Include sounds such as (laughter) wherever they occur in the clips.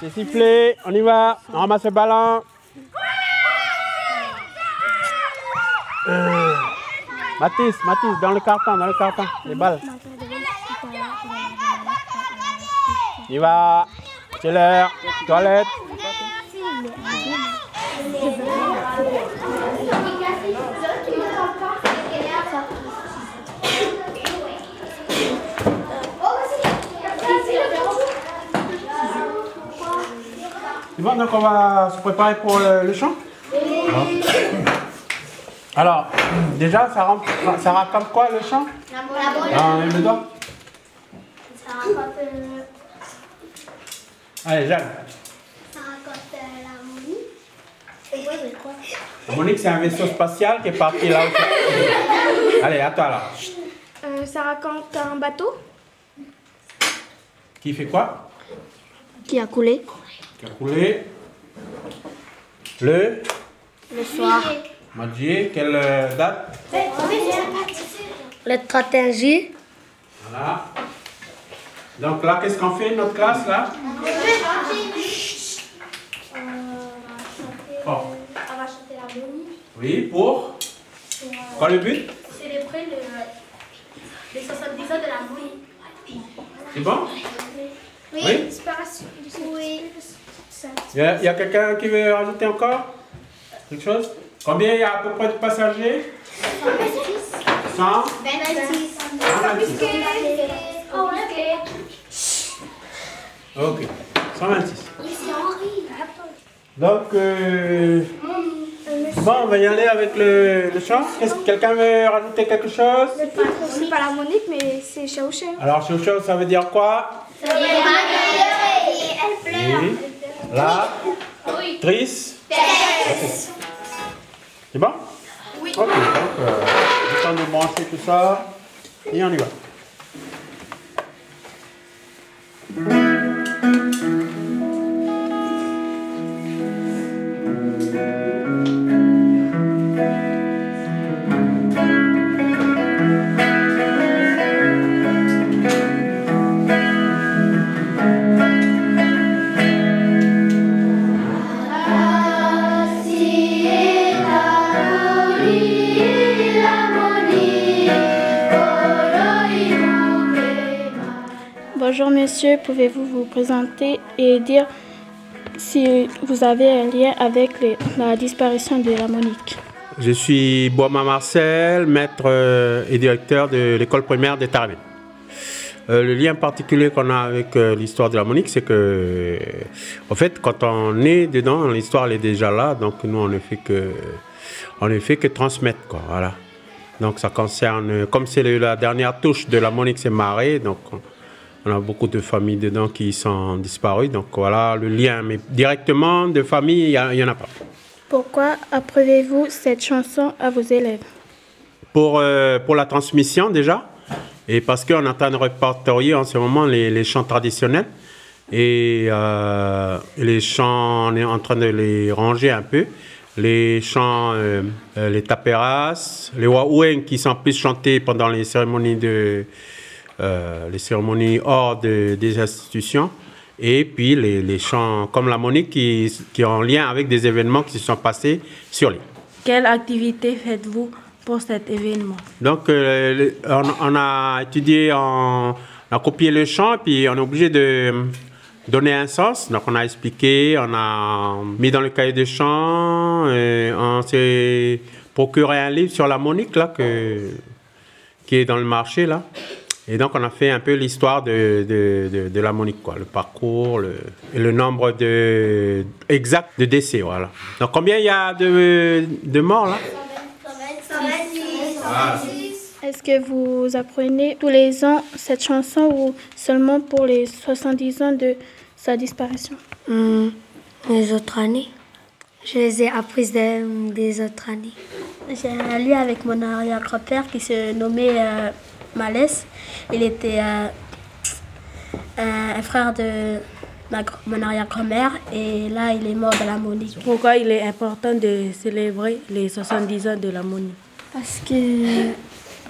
C'est sifflé, on y va. On ramasse le ballon. Euh. Mathis, Mathis, dans le carton, dans le carton, les balles. On y va. C'est l'heure. Toilette. C'est bon, donc on va se préparer pour le, le chant (coughs) Alors, déjà, ça, rend- ça raconte quoi le chant La bonne. Dans le doigt Ça raconte, euh, Allez, Jeanne. ça raconte euh, l'harmonie. Et quoi, mais quoi? Monique, c'est un vaisseau spatial qui est parti là. Allez, à toi alors. Euh, ça raconte un bateau Qui fait quoi? Qui a coulé. Qui a coulé? Le? Le soir. Madjier, quelle euh, date? Le 31 juillet. Voilà. Donc là, qu'est-ce qu'on fait notre classe là? On va chanter l'harmonie. Oui, pour? Quoi le but? Célébrer le, les 70 ans de l'harmonie. C'est bon Oui. Oui. Disparition du Oui. Il y a, quelqu'un qui veut rajouter encore Quelque chose? Combien il y a à peu près de passagers? 100 26. 126. Oh, ok. Ok, 126. Ici, Henri. Donc, euh, bon, on va y aller avec le, le chant. Est-ce que quelqu'un veut rajouter quelque chose? C'est pas l'harmonique, mais c'est Chao Chao. Alors, chou chou, ça veut dire quoi? Oui. La. Trice. C'est bon? Oui. Ok, donc, euh, le temps de brancher tout ça. Et on y va. Bonjour monsieur, pouvez-vous vous présenter et dire si vous avez un lien avec la disparition de l'harmonique Je suis Boama Marcel, maître euh, et directeur de l'école primaire de Taramé. Euh, le lien particulier qu'on a avec euh, l'histoire de l'harmonique, c'est que, euh, fait, quand on est dedans, l'histoire est déjà là, donc nous on ne fait que, on ne fait que transmettre, voilà. Donc ça concerne, comme c'est la dernière touche de l'harmonique, c'est marée, donc on, a beaucoup de familles dedans qui sont disparues, donc voilà le lien, mais directement de famille, il n'y en a pas. Pourquoi apprenez-vous cette chanson à vos élèves? Pour, euh, pour la transmission déjà, et parce qu'on est en train de répertorier en ce moment les, les chants traditionnels, et euh, les chants, on est en train de les ranger un peu, les chants, euh, les taperas, les waoueng qui sont plus chantés pendant les cérémonies, de, euh, les cérémonies hors de- des institutions, et puis les, les chants comme la monique qui, qui ont en lien avec des événements qui se sont passés sur l'île. Quelle activité faites-vous pour cet événement? Donc, euh, on, on a étudié, en- on a copié le chant, et puis on est obligé de euh, donner un sens. Donc, on a expliqué, on a mis dans le cahier de chant, on s'est procuré un livre sur la monique, là, que, qui est dans le marché, là. Et donc, on a fait un peu l'histoire de, de, de, de la monique, quoi, le parcours, le, et le nombre de, exact de décès, voilà. Donc, combien il y a de, de morts, là? Est-ce que vous apprenez tous les ans cette chanson ou seulement pour les 70 ans de sa disparition? Hmm, les autres années. Je les ai apprises des, des autres années. J'ai un lien avec mon arrière-grand-père qui se nommait euh, Malès. Il était euh, un, frère de mon arrière-grand-mère et là, il est mort de l'ammonie. Pourquoi il est important de célébrer les 70 ans de l'ammonie Parce que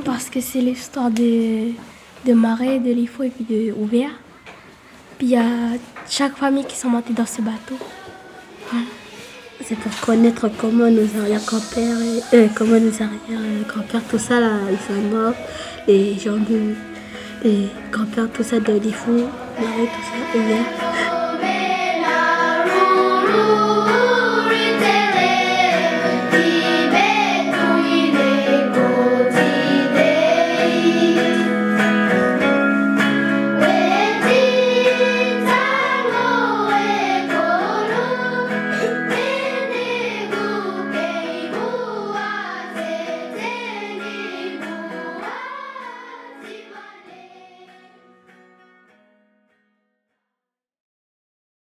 parce que c'est l'histoire de, de Marais, de l'IFO et puis de Ouvert. Puis il y a chaque famille qui sont montées dans ce bateau. Hein? C'est pour connaître comment nos arrière-grands-pères, euh, comment nos arrière-grands-pères, tout ça, là, ils sont morts des gens de, des campeurs, tout ça, de Lifou, Marais, tout ça, et hier.